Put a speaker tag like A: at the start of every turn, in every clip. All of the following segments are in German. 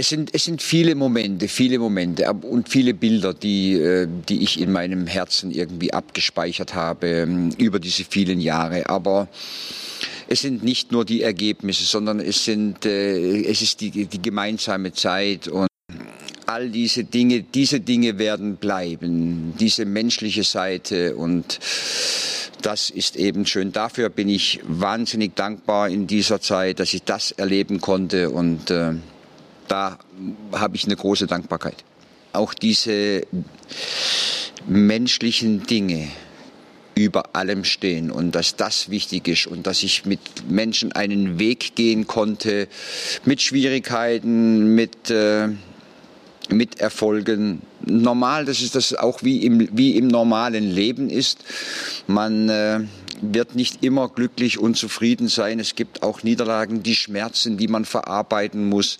A: Es sind, es sind viele Momente, viele Momente und viele Bilder, die, äh, die ich in meinem Herzen irgendwie abgespeichert habe ähm, über diese vielen Jahre. Aber es sind nicht nur die Ergebnisse, sondern es, sind, äh, es ist die, die gemeinsame Zeit und all diese Dinge, diese Dinge werden bleiben, diese menschliche Seite und das ist eben schön. Dafür bin ich wahnsinnig dankbar in dieser Zeit, dass ich das erleben konnte und äh, da habe ich eine große Dankbarkeit. Auch diese menschlichen Dinge über allem stehen und dass das wichtig ist und dass ich mit Menschen einen Weg gehen konnte, mit Schwierigkeiten, mit, äh, mit Erfolgen. Normal, das ist das auch wie im, wie im normalen Leben ist. Man äh, wird nicht immer glücklich und zufrieden sein. Es gibt auch Niederlagen, die Schmerzen, die man verarbeiten muss,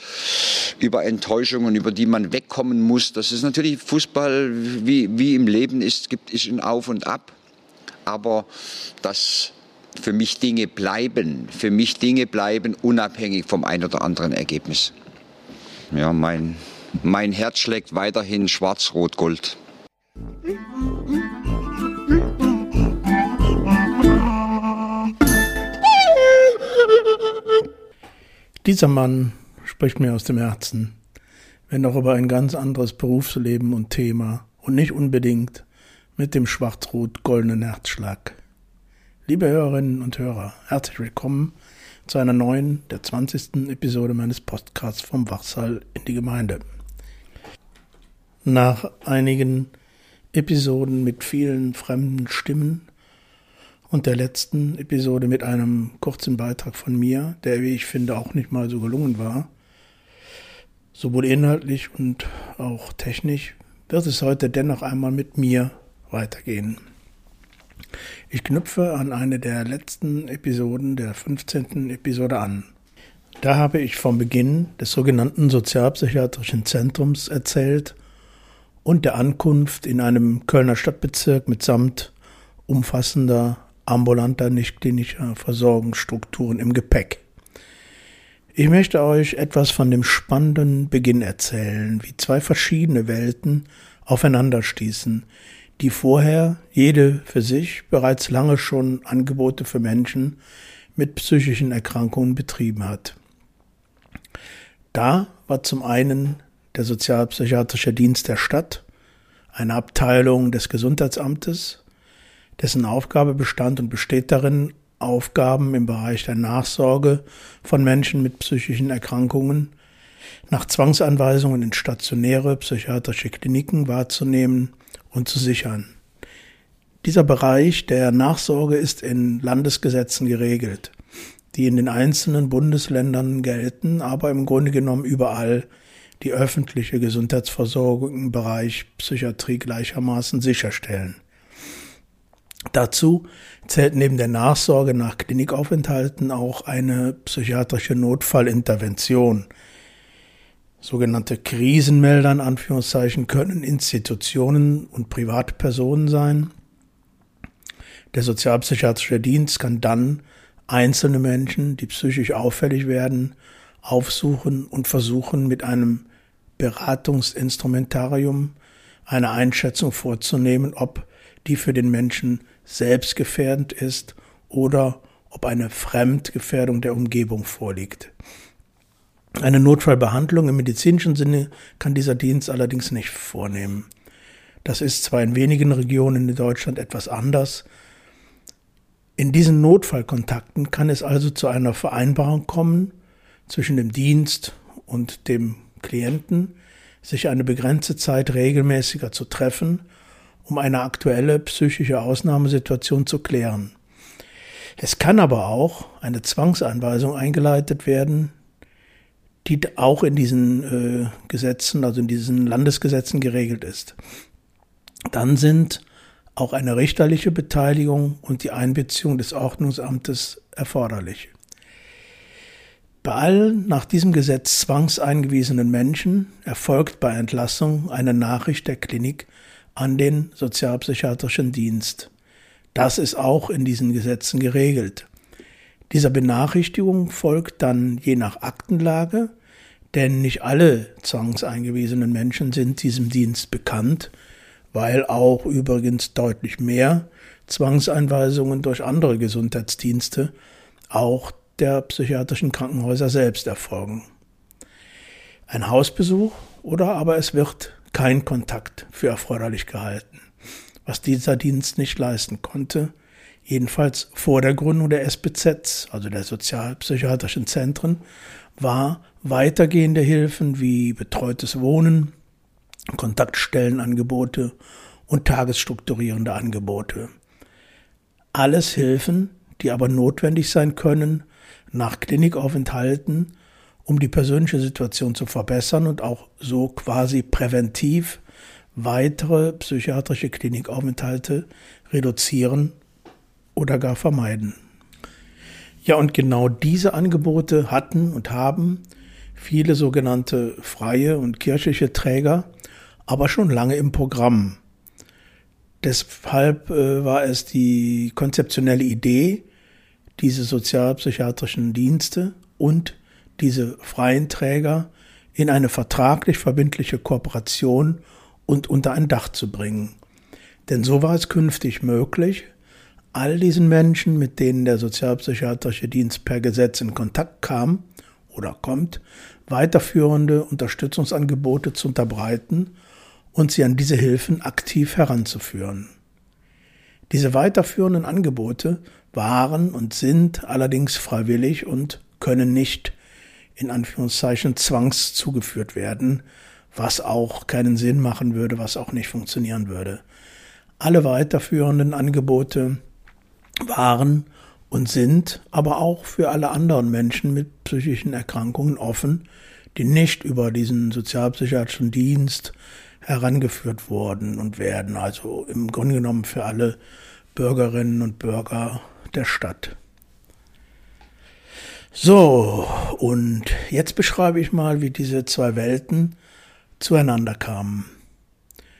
A: über Enttäuschungen, über die man wegkommen muss. Das ist natürlich Fußball, wie, wie im Leben ist, gibt es ein Auf und Ab. Aber dass für mich Dinge bleiben, für mich Dinge bleiben unabhängig vom ein oder anderen Ergebnis. Ja, mein, mein Herz schlägt weiterhin schwarz-rot-gold.
B: Dieser Mann spricht mir aus dem Herzen, wenn auch über ein ganz anderes Berufsleben und Thema und nicht unbedingt mit dem schwarz-rot-goldenen Herzschlag. Liebe Hörerinnen und Hörer, herzlich willkommen zu einer neuen, der 20. Episode meines Podcasts vom Wachsaal in die Gemeinde. Nach einigen Episoden mit vielen fremden Stimmen und der letzten Episode mit einem kurzen Beitrag von mir, der, wie ich finde, auch nicht mal so gelungen war, sowohl inhaltlich und auch technisch, wird es heute dennoch einmal mit mir weitergehen. Ich knüpfe an eine der letzten Episoden der 15. Episode an. Da habe ich vom Beginn des sogenannten sozialpsychiatrischen Zentrums erzählt und der Ankunft in einem Kölner Stadtbezirk mitsamt umfassender ambulanter, nicht klinischer Versorgungsstrukturen im Gepäck. Ich möchte euch etwas von dem spannenden Beginn erzählen, wie zwei verschiedene Welten aufeinanderstießen, die vorher jede für sich bereits lange schon Angebote für Menschen mit psychischen Erkrankungen betrieben hat. Da war zum einen der Sozialpsychiatrische Dienst der Stadt, eine Abteilung des Gesundheitsamtes, dessen Aufgabe bestand und besteht darin, Aufgaben im Bereich der Nachsorge von Menschen mit psychischen Erkrankungen nach Zwangsanweisungen in stationäre psychiatrische Kliniken wahrzunehmen und zu sichern. Dieser Bereich der Nachsorge ist in Landesgesetzen geregelt, die in den einzelnen Bundesländern gelten, aber im Grunde genommen überall die öffentliche Gesundheitsversorgung im Bereich Psychiatrie gleichermaßen sicherstellen. Dazu zählt neben der Nachsorge nach Klinikaufenthalten auch eine psychiatrische Notfallintervention. Sogenannte Krisenmelder in Anführungszeichen können Institutionen und private Personen sein. Der sozialpsychiatrische Dienst kann dann einzelne Menschen, die psychisch auffällig werden, aufsuchen und versuchen mit einem Beratungsinstrumentarium eine Einschätzung vorzunehmen, ob die für den Menschen selbstgefährdend ist oder ob eine Fremdgefährdung der Umgebung vorliegt. Eine Notfallbehandlung im medizinischen Sinne kann dieser Dienst allerdings nicht vornehmen. Das ist zwar in wenigen Regionen in Deutschland etwas anders. In diesen Notfallkontakten kann es also zu einer Vereinbarung kommen zwischen dem Dienst und dem Klienten, sich eine begrenzte Zeit regelmäßiger zu treffen um eine aktuelle psychische Ausnahmesituation zu klären. Es kann aber auch eine Zwangsanweisung eingeleitet werden, die auch in diesen äh, Gesetzen, also in diesen Landesgesetzen geregelt ist. Dann sind auch eine richterliche Beteiligung und die Einbeziehung des Ordnungsamtes erforderlich. Bei allen nach diesem Gesetz zwangseingewiesenen Menschen erfolgt bei Entlassung eine Nachricht der Klinik an den sozialpsychiatrischen Dienst. Das ist auch in diesen Gesetzen geregelt. Dieser Benachrichtigung folgt dann je nach Aktenlage Denn nicht alle zwangseingewiesenen Menschen sind diesem Dienst bekannt, weil auch übrigens deutlich mehr Zwangseinweisungen durch andere Gesundheitsdienste, auch der psychiatrischen Krankenhäuser selbst erfolgen. Ein Hausbesuch oder aber es wird kein Kontakt für erforderlich gehalten, was dieser Dienst nicht leisten konnte, jedenfalls vor der Gründung der SBZ, also der sozialpsychiatrischen Zentren, war weitergehende Hilfen wie betreutes Wohnen, Kontaktstellenangebote und tagesstrukturierende Angebote. Alles Hilfen, die aber notwendig sein können, nach Klinikaufenthalten, um die persönliche Situation zu verbessern und auch so quasi präventiv weitere psychiatrische Klinikaufenthalte reduzieren oder gar vermeiden. Ja, und genau diese Angebote hatten und haben viele sogenannte freie und kirchliche Träger, aber schon lange im Programm. Deshalb äh, war es die konzeptionelle Idee, diese sozialpsychiatrischen Dienste und diese freien Träger in eine vertraglich verbindliche Kooperation und unter ein Dach zu bringen. Denn so war es künftig möglich, all diesen Menschen, mit denen der sozialpsychiatrische Dienst per Gesetz in Kontakt kam oder kommt, weiterführende Unterstützungsangebote zu unterbreiten und sie an diese Hilfen aktiv heranzuführen. Diese weiterführenden Angebote waren und sind allerdings freiwillig und können nicht in Anführungszeichen zwangs zugeführt werden, was auch keinen Sinn machen würde, was auch nicht funktionieren würde. Alle weiterführenden Angebote waren und sind aber auch für alle anderen Menschen mit psychischen Erkrankungen offen, die nicht über diesen sozialpsychiatrischen Dienst herangeführt wurden und werden, also im Grunde genommen für alle Bürgerinnen und Bürger der Stadt. So, und jetzt beschreibe ich mal, wie diese zwei Welten zueinander kamen.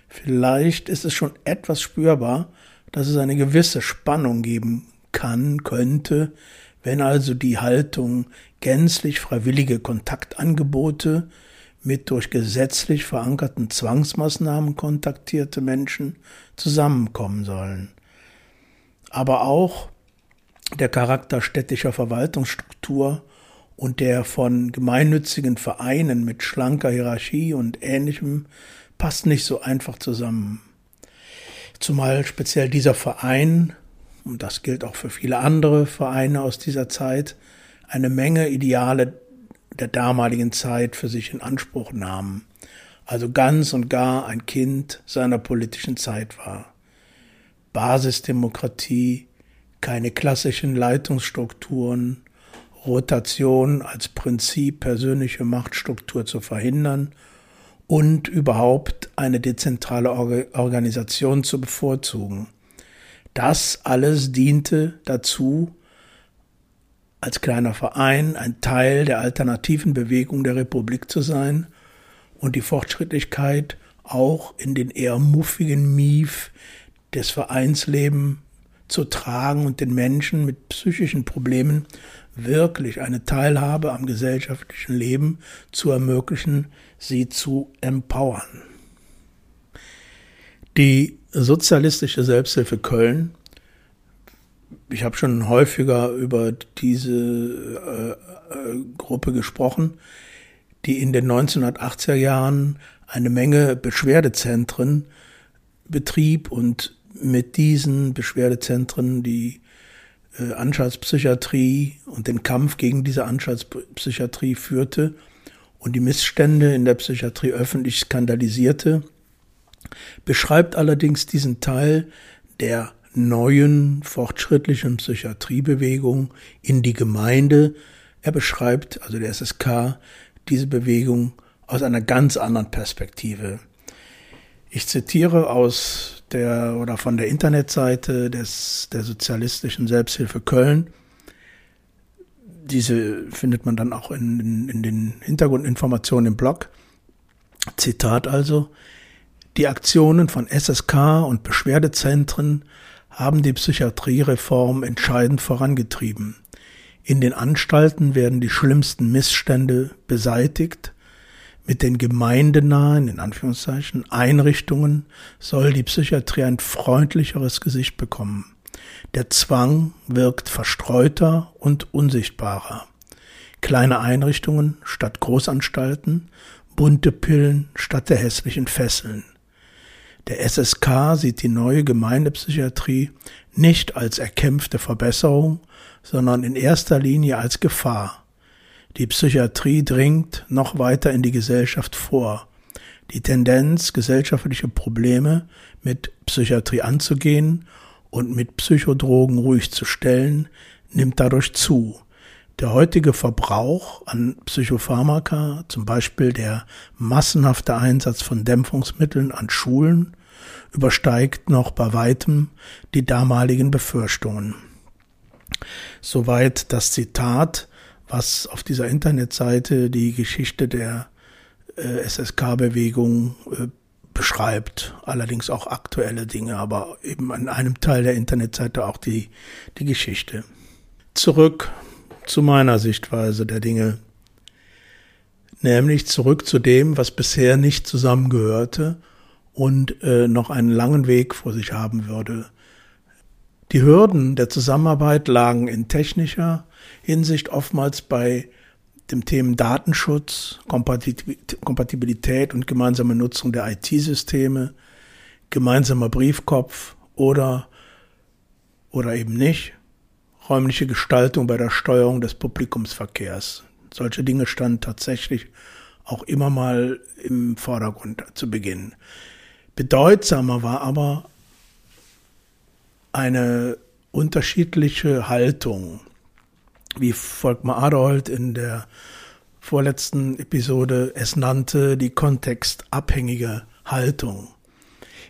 B: Vielleicht ist es schon etwas spürbar, dass es eine gewisse Spannung geben kann, könnte, wenn also die Haltung gänzlich freiwillige Kontaktangebote mit durch gesetzlich verankerten Zwangsmaßnahmen kontaktierte Menschen zusammenkommen sollen. Aber auch der Charakter städtischer Verwaltungsstruktur und der von gemeinnützigen Vereinen mit schlanker Hierarchie und ähnlichem passt nicht so einfach zusammen. Zumal speziell dieser Verein, und das gilt auch für viele andere Vereine aus dieser Zeit, eine Menge Ideale der damaligen Zeit für sich in Anspruch nahmen, also ganz und gar ein Kind seiner politischen Zeit war. Basisdemokratie, keine klassischen Leitungsstrukturen, Rotation als Prinzip persönliche Machtstruktur zu verhindern und überhaupt eine dezentrale Organisation zu bevorzugen. Das alles diente dazu, als kleiner Verein ein Teil der alternativen Bewegung der Republik zu sein und die Fortschrittlichkeit auch in den eher muffigen Mief des Vereinslebens zu tragen und den Menschen mit psychischen Problemen wirklich eine Teilhabe am gesellschaftlichen Leben zu ermöglichen, sie zu empowern. Die sozialistische Selbsthilfe Köln, ich habe schon häufiger über diese äh, äh, Gruppe gesprochen, die in den 1980er Jahren eine Menge Beschwerdezentren betrieb und mit diesen Beschwerdezentren die äh, Anstaltspsychiatrie und den Kampf gegen diese Anstaltspsychiatrie führte und die Missstände in der Psychiatrie öffentlich skandalisierte, beschreibt allerdings diesen Teil der neuen fortschrittlichen Psychiatriebewegung in die Gemeinde. Er beschreibt, also der SSK, diese Bewegung aus einer ganz anderen Perspektive. Ich zitiere aus der oder von der Internetseite des, der Sozialistischen Selbsthilfe Köln. Diese findet man dann auch in, in, in den Hintergrundinformationen im Blog. Zitat also. Die Aktionen von SSK und Beschwerdezentren haben die Psychiatriereform entscheidend vorangetrieben. In den Anstalten werden die schlimmsten Missstände beseitigt Mit den gemeindenahen, in Anführungszeichen, Einrichtungen soll die Psychiatrie ein freundlicheres Gesicht bekommen. Der Zwang wirkt verstreuter und unsichtbarer. Kleine Einrichtungen statt Großanstalten, bunte Pillen statt der hässlichen Fesseln. Der SSK sieht die neue Gemeindepsychiatrie nicht als erkämpfte Verbesserung, sondern in erster Linie als Gefahr. Die Psychiatrie dringt noch weiter in die Gesellschaft vor. Die Tendenz, gesellschaftliche Probleme mit Psychiatrie anzugehen und mit Psychodrogen ruhig zu stellen, nimmt dadurch zu. Der heutige Verbrauch an Psychopharmaka, zum Beispiel der massenhafte Einsatz von Dämpfungsmitteln an Schulen, übersteigt noch bei weitem die damaligen Befürchtungen. Soweit das Zitat, was auf dieser Internetseite die Geschichte der äh, SSK-Bewegung äh, beschreibt, allerdings auch aktuelle Dinge, aber eben an einem Teil der Internetseite auch die, die Geschichte. Zurück zu meiner Sichtweise der Dinge, nämlich zurück zu dem, was bisher nicht zusammengehörte und äh, noch einen langen Weg vor sich haben würde. Die Hürden der Zusammenarbeit lagen in technischer Hinsicht oftmals bei dem Themen Datenschutz, Kompatibilität und gemeinsame Nutzung der IT-Systeme, gemeinsamer Briefkopf oder oder eben nicht räumliche Gestaltung bei der Steuerung des Publikumsverkehrs. Solche Dinge standen tatsächlich auch immer mal im Vordergrund zu Beginn. Bedeutsamer war aber eine unterschiedliche Haltung, wie Volkmar Adolf in der vorletzten Episode es nannte, die kontextabhängige Haltung.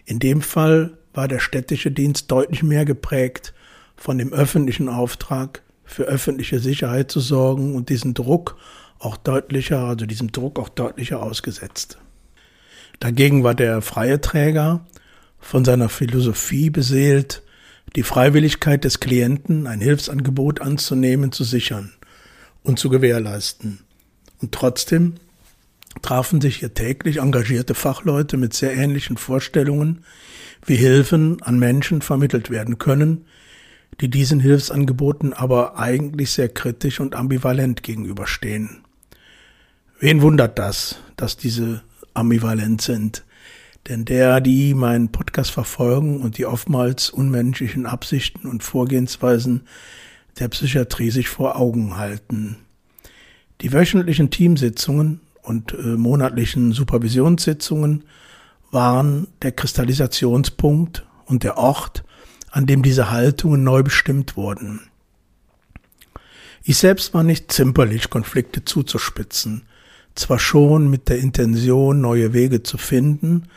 B: In dem Fall war der städtische Dienst deutlich mehr geprägt von dem öffentlichen Auftrag, für öffentliche Sicherheit zu sorgen und diesen Druck auch deutlicher, also diesem Druck auch deutlicher ausgesetzt. Dagegen war der freie Träger von seiner Philosophie beseelt, die Freiwilligkeit des Klienten, ein Hilfsangebot anzunehmen, zu sichern und zu gewährleisten. Und trotzdem trafen sich hier täglich engagierte Fachleute mit sehr ähnlichen Vorstellungen, wie Hilfen an Menschen vermittelt werden können, die diesen Hilfsangeboten aber eigentlich sehr kritisch und ambivalent gegenüberstehen. Wen wundert das, dass diese ambivalent sind? Denn der, die meinen Podcast verfolgen und die oftmals unmenschlichen Absichten und Vorgehensweisen der Psychiatrie sich vor Augen halten. Die wöchentlichen Teamsitzungen und äh, monatlichen Supervisionssitzungen waren der Kristallisationspunkt und der Ort, an dem diese Haltungen neu bestimmt wurden. Ich selbst war nicht zimperlich, Konflikte zuzuspitzen, zwar schon mit der Intention, neue Wege zu finden,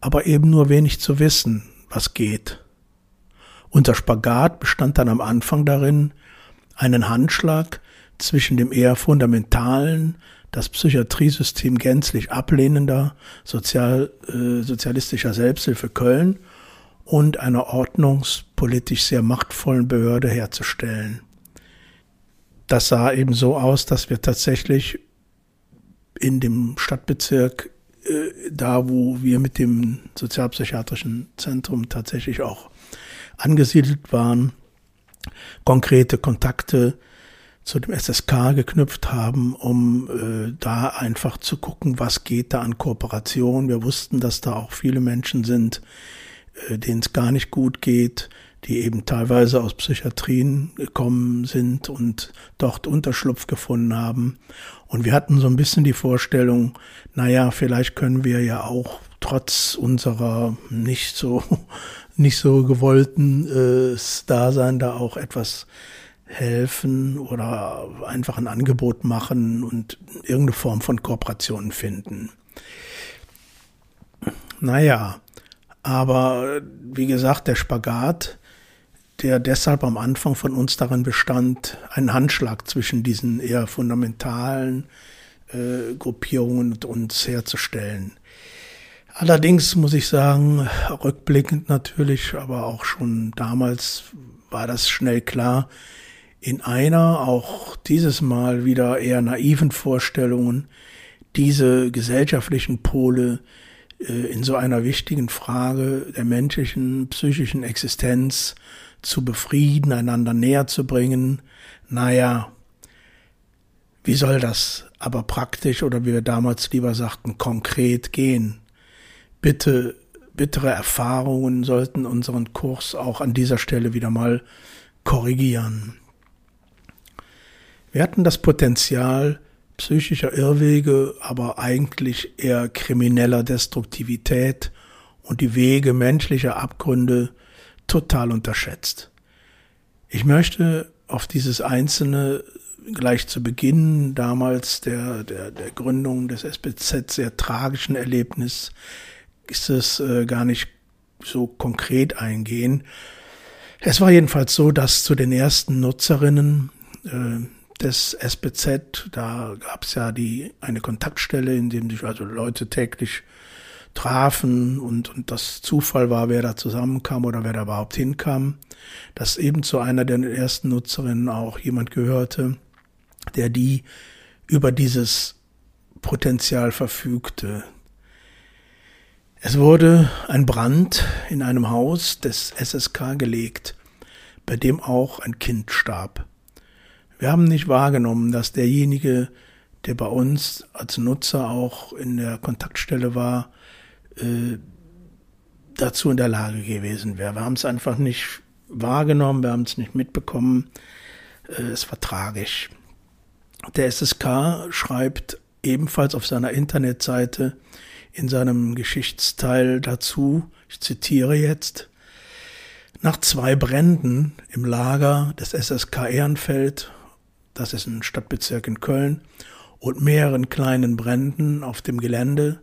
B: aber eben nur wenig zu wissen, was geht. Unser Spagat bestand dann am Anfang darin, einen Handschlag zwischen dem eher fundamentalen, das Psychiatriesystem gänzlich ablehnender sozial, äh, sozialistischer Selbsthilfe Köln und einer ordnungspolitisch sehr machtvollen Behörde herzustellen. Das sah eben so aus, dass wir tatsächlich in dem Stadtbezirk, äh, da wo wir mit dem sozialpsychiatrischen Zentrum tatsächlich auch angesiedelt waren, konkrete Kontakte zu dem SSK geknüpft haben, um äh, da einfach zu gucken, was geht da an Kooperation. Wir wussten, dass da auch viele Menschen sind, äh, denen es gar nicht gut geht, die eben teilweise aus Psychiatrien gekommen sind und dort Unterschlupf gefunden haben. Und wir hatten so ein bisschen die Vorstellung, naja, vielleicht können wir ja auch trotz unserer nicht so, nicht so gewollten äh, Dasein da auch etwas helfen oder einfach ein Angebot machen und irgendeine Form von Kooperation finden. Naja, aber wie gesagt, der Spagat, der deshalb am Anfang von uns darin bestand, einen Handschlag zwischen diesen eher fundamentalen äh, Gruppierungen und uns herzustellen. Allerdings muss ich sagen, rückblickend natürlich, aber auch schon damals war das schnell klar, in einer auch dieses Mal wieder eher naiven Vorstellungen diese gesellschaftlichen Pole äh, in so einer wichtigen Frage der menschlichen psychischen Existenz zu befrieden, einander näher zu bringen. Naja, wie soll das aber praktisch oder wie wir damals lieber sagten, konkret gehen? Bitte, bittere Erfahrungen sollten unseren Kurs auch an dieser Stelle wieder mal korrigieren. Wir hatten das Potenzial, psychischer Irrwege, aber eigentlich eher krimineller Destruktivität und die Wege menschlicher Abgründe total unterschätzt. Ich möchte auf dieses einzelne gleich zu Beginn damals der, der, der Gründung des SBZ sehr tragischen Erlebnis ist es äh, gar nicht so konkret eingehen. Es war jedenfalls so, dass zu den ersten Nutzerinnen äh, des SBZ. Da gab es ja die eine Kontaktstelle, in dem sich also Leute täglich trafen und, und das Zufall war, wer da zusammenkam oder wer da überhaupt hinkam. Dass eben zu einer der ersten Nutzerinnen auch jemand gehörte, der die über dieses Potenzial verfügte. Es wurde ein Brand in einem Haus des SSK gelegt, bei dem auch ein Kind starb. Wir haben nicht wahrgenommen, dass derjenige, der bei uns als Nutzer auch in der Kontaktstelle war, äh, dazu in der Lage gewesen wäre. Wir haben es einfach nicht wahrgenommen, wir haben es nicht mitbekommen. Äh, es war tragisch. Der SSK schreibt ebenfalls auf seiner Internetseite in seinem Geschichtsteil dazu, ich zitiere jetzt, nach zwei Bränden im Lager des SSK Ehrenfeld das ist ein Stadtbezirk in Köln, und mehreren kleinen Bränden auf dem Gelände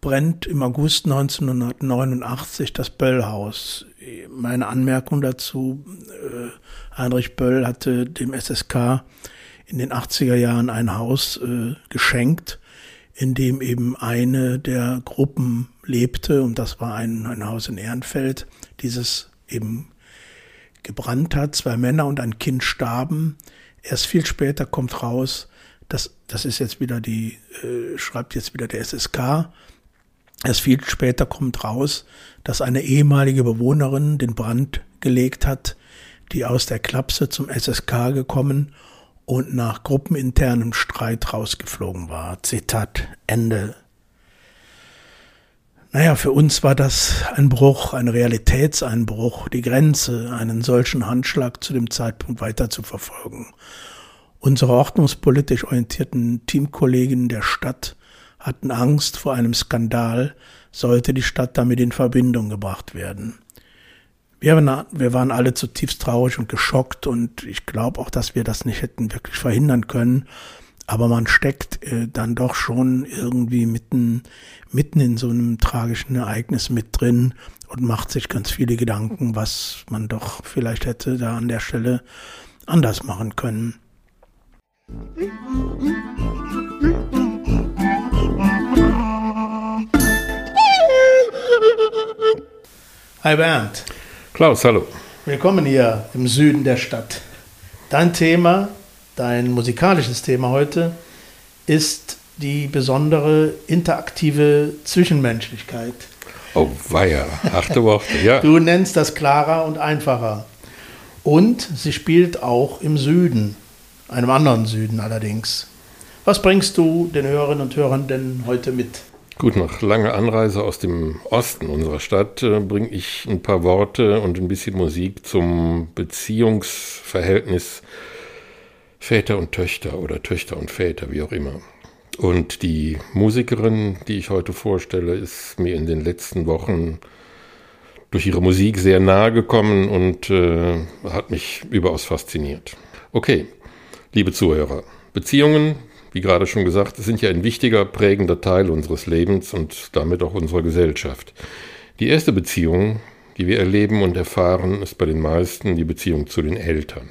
B: brennt im August 1989 das Böllhaus. Meine Anmerkung dazu, äh, Heinrich Böll hatte dem SSK in den 80er Jahren ein Haus äh, geschenkt, in dem eben eine der Gruppen lebte, und das war ein, ein Haus in Ehrenfeld, dieses eben gebrannt hat, zwei Männer und ein Kind starben. Erst viel später kommt raus, das, das ist jetzt wieder die, äh, schreibt jetzt wieder der SSK, erst viel später kommt raus, dass eine ehemalige Bewohnerin den Brand gelegt hat, die aus der Klapse zum SSK gekommen und nach gruppeninternem Streit rausgeflogen war. Zitat Ende naja, für uns war das ein Bruch, ein Realitätseinbruch, die Grenze, einen solchen Handschlag zu dem Zeitpunkt weiter zu verfolgen. Unsere ordnungspolitisch orientierten Teamkollegen der Stadt hatten Angst vor einem Skandal, sollte die Stadt damit in Verbindung gebracht werden. Wir, waren alle zutiefst traurig und geschockt und ich glaube auch, dass wir das nicht hätten wirklich verhindern können aber man steckt äh, dann doch schon irgendwie mitten, mitten in so einem tragischen Ereignis mit drin und macht sich ganz viele Gedanken, was man doch vielleicht hätte da an der Stelle anders machen können. Hi Bernd.
C: Klaus, hallo.
B: Willkommen hier im Süden der Stadt. Dein Thema Dein musikalisches Thema heute ist die besondere interaktive Zwischenmenschlichkeit.
C: Oh, weia, achte Worte, ja.
B: Du nennst das klarer und einfacher. Und sie spielt auch im Süden, einem anderen Süden allerdings. Was bringst du den Hörerinnen und Hörern denn heute mit?
C: Gut, nach langer Anreise aus dem Osten unserer Stadt äh, bringe ich ein paar Worte und ein bisschen Musik zum Beziehungsverhältnis Väter und Töchter oder Töchter und Väter, wie auch immer. Und die Musikerin, die ich heute vorstelle, ist mir in den letzten Wochen durch ihre Musik sehr nahe gekommen und äh, hat mich überaus fasziniert. Okay, liebe Zuhörer, Beziehungen, wie gerade schon gesagt, sind ja ein wichtiger, prägender Teil unseres Lebens und damit auch unserer Gesellschaft. Die erste Beziehung, die wir erleben und erfahren, ist bei den meisten die Beziehung zu den Eltern.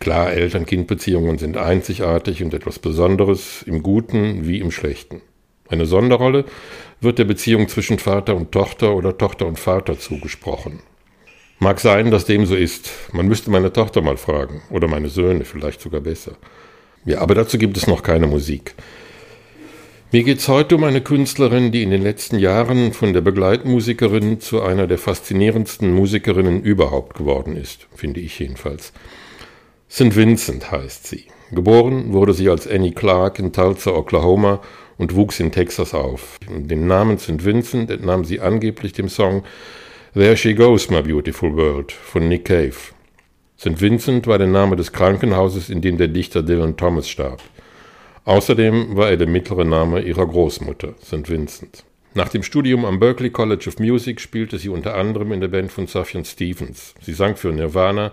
C: Klar, Eltern-Kind-Beziehungen sind einzigartig und etwas Besonderes, im Guten wie im Schlechten. Eine Sonderrolle wird der Beziehung zwischen Vater und Tochter oder Tochter und Vater zugesprochen. Mag sein, dass dem so ist. Man müsste meine Tochter mal fragen oder meine Söhne vielleicht sogar besser. Ja, aber dazu gibt es noch keine Musik. Mir geht es heute um eine Künstlerin, die in den letzten Jahren von der Begleitmusikerin zu einer der faszinierendsten Musikerinnen überhaupt geworden ist, finde ich jedenfalls. St. Vincent heißt sie. Geboren wurde sie als Annie Clark in Tulsa, Oklahoma und wuchs in Texas auf. Den Namen St. Vincent entnahm sie angeblich dem Song There She Goes, My Beautiful World von Nick Cave. St. Vincent war der Name des Krankenhauses, in dem der Dichter Dylan Thomas starb. Außerdem war er der mittlere Name ihrer Großmutter, St. Vincent. Nach dem Studium am Berklee College of Music spielte sie unter anderem in der Band von Sufjan Stevens. Sie sang für Nirvana,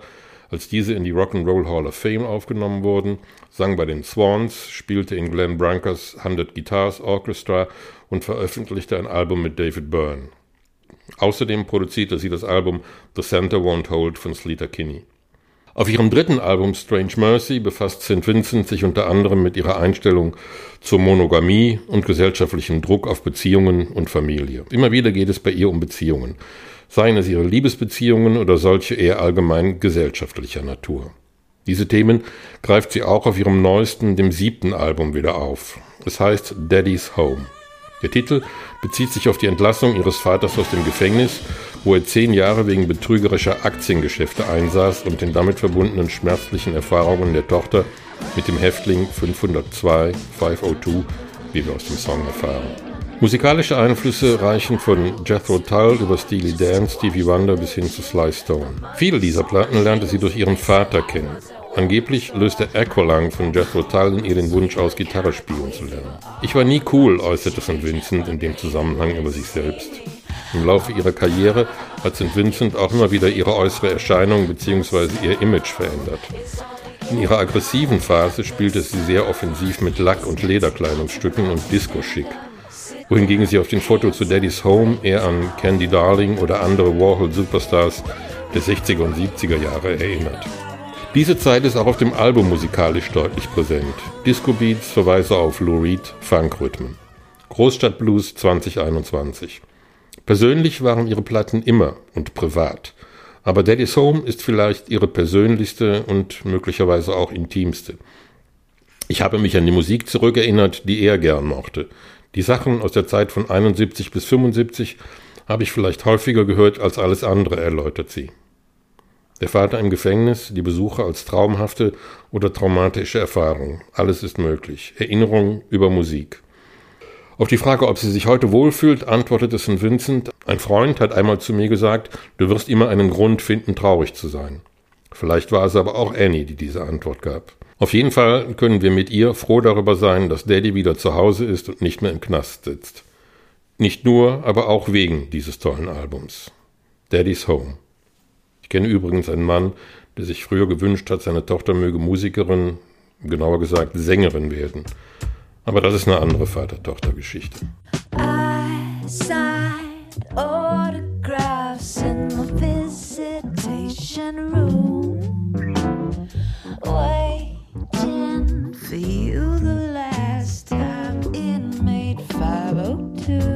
C: als diese in die Rock'n'Roll Hall of Fame aufgenommen wurden, sang bei den Swans, spielte in Glenn Brankers 100 Guitars Orchestra und veröffentlichte ein Album mit David Byrne. Außerdem produzierte sie das Album The Center Won't Hold von Sleater Kinney. Auf ihrem dritten Album Strange Mercy befasst St. Vincent sich unter anderem mit ihrer Einstellung zur Monogamie und gesellschaftlichem Druck auf Beziehungen und Familie. Immer wieder geht es bei ihr um Beziehungen seien es ihre Liebesbeziehungen oder solche eher allgemein gesellschaftlicher Natur. Diese Themen greift sie auch auf ihrem neuesten, dem siebten Album wieder auf. Es heißt Daddy's Home. Der Titel bezieht sich auf die Entlassung ihres Vaters aus dem Gefängnis, wo er zehn Jahre wegen betrügerischer Aktiengeschäfte einsaß und den damit verbundenen schmerzlichen Erfahrungen der Tochter mit dem Häftling 502, 502, wie wir aus dem Song erfahren. Musikalische Einflüsse reichen von Jethro Tull über Steely Dan, Stevie Wonder bis hin zu Sly Stone. Viele dieser Platten lernte sie durch ihren Vater kennen. Angeblich löste Aqualung von Jethro Tull in ihr den Wunsch aus, Gitarre spielen zu lernen. Ich war nie cool, äußerte St. Vincent in dem Zusammenhang über sich selbst. Im Laufe ihrer Karriere hat St. Vincent auch immer wieder ihre äußere Erscheinung bzw. ihr Image verändert. In ihrer aggressiven Phase spielte sie sehr offensiv mit Lack- und Lederkleidungsstücken und Disco-Schick wohingegen sie auf den Foto zu Daddy's Home eher an Candy Darling oder andere Warhol-Superstars der 60er und 70er Jahre erinnert. Diese Zeit ist auch auf dem Album musikalisch deutlich präsent. Disco Beats, Verweise auf Lou Reed, Funk-Rhythmen. Großstadt Blues 2021. Persönlich waren ihre Platten immer und privat. Aber Daddy's Home ist vielleicht ihre persönlichste und möglicherweise auch intimste. Ich habe mich an die Musik zurückerinnert, die er gern mochte. Die Sachen aus der Zeit von 71 bis 75 habe ich vielleicht häufiger gehört als alles andere, erläutert sie. Der Vater im Gefängnis, die Besuche als traumhafte oder traumatische Erfahrung. Alles ist möglich. Erinnerung über Musik. Auf die Frage, ob sie sich heute wohlfühlt, antwortete St. Vincent, ein Freund hat einmal zu mir gesagt, du wirst immer einen Grund finden, traurig zu sein. Vielleicht war es aber auch Annie, die diese Antwort gab. Auf jeden Fall können wir mit ihr froh darüber sein, dass Daddy wieder zu Hause ist und nicht mehr im Knast sitzt. Nicht nur, aber auch wegen dieses tollen Albums. Daddy's Home. Ich kenne übrigens einen Mann, der sich früher gewünscht hat, seine Tochter möge Musikerin, genauer gesagt Sängerin werden. Aber das ist eine andere Vater-Tochter-Geschichte. I signed autographs in my visitation room. Wait. feel the last time inmate 502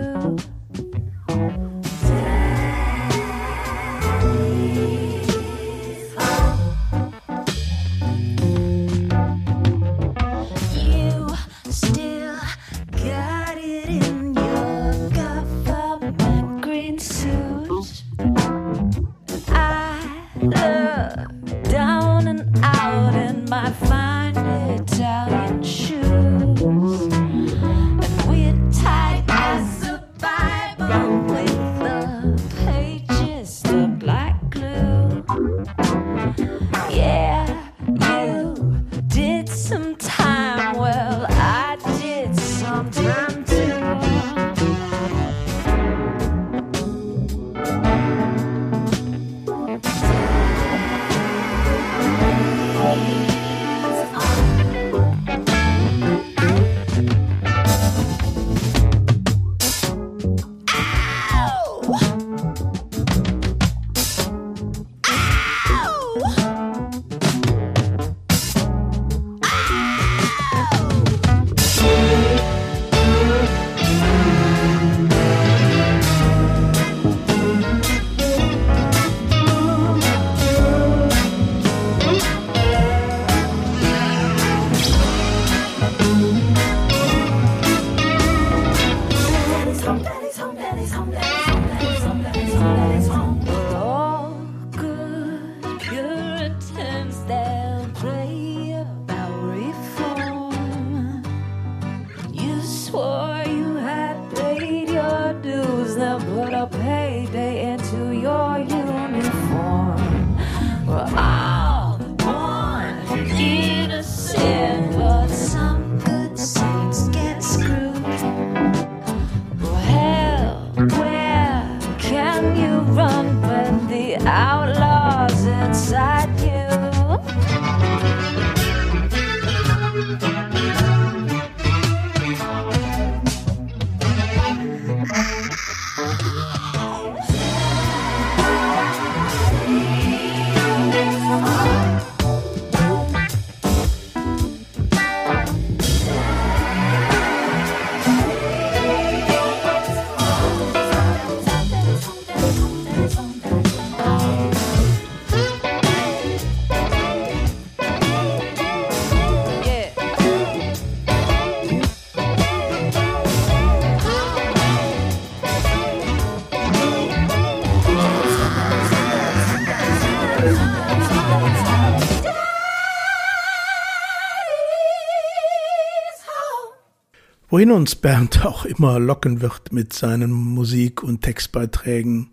B: Wohin uns Bernd auch immer locken wird mit seinen Musik- und Textbeiträgen,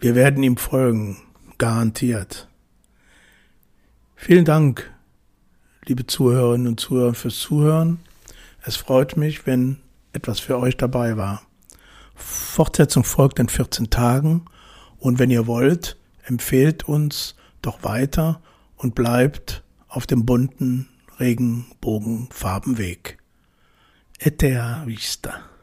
B: wir werden ihm folgen, garantiert. Vielen Dank, liebe Zuhörerinnen und Zuhörer, fürs Zuhören. Es freut mich, wenn etwas für euch dabei war. Fortsetzung folgt in 14 Tagen und wenn ihr wollt, empfehlt uns doch weiter und bleibt auf dem bunten Regenbogenfarbenweg. Ete a vista.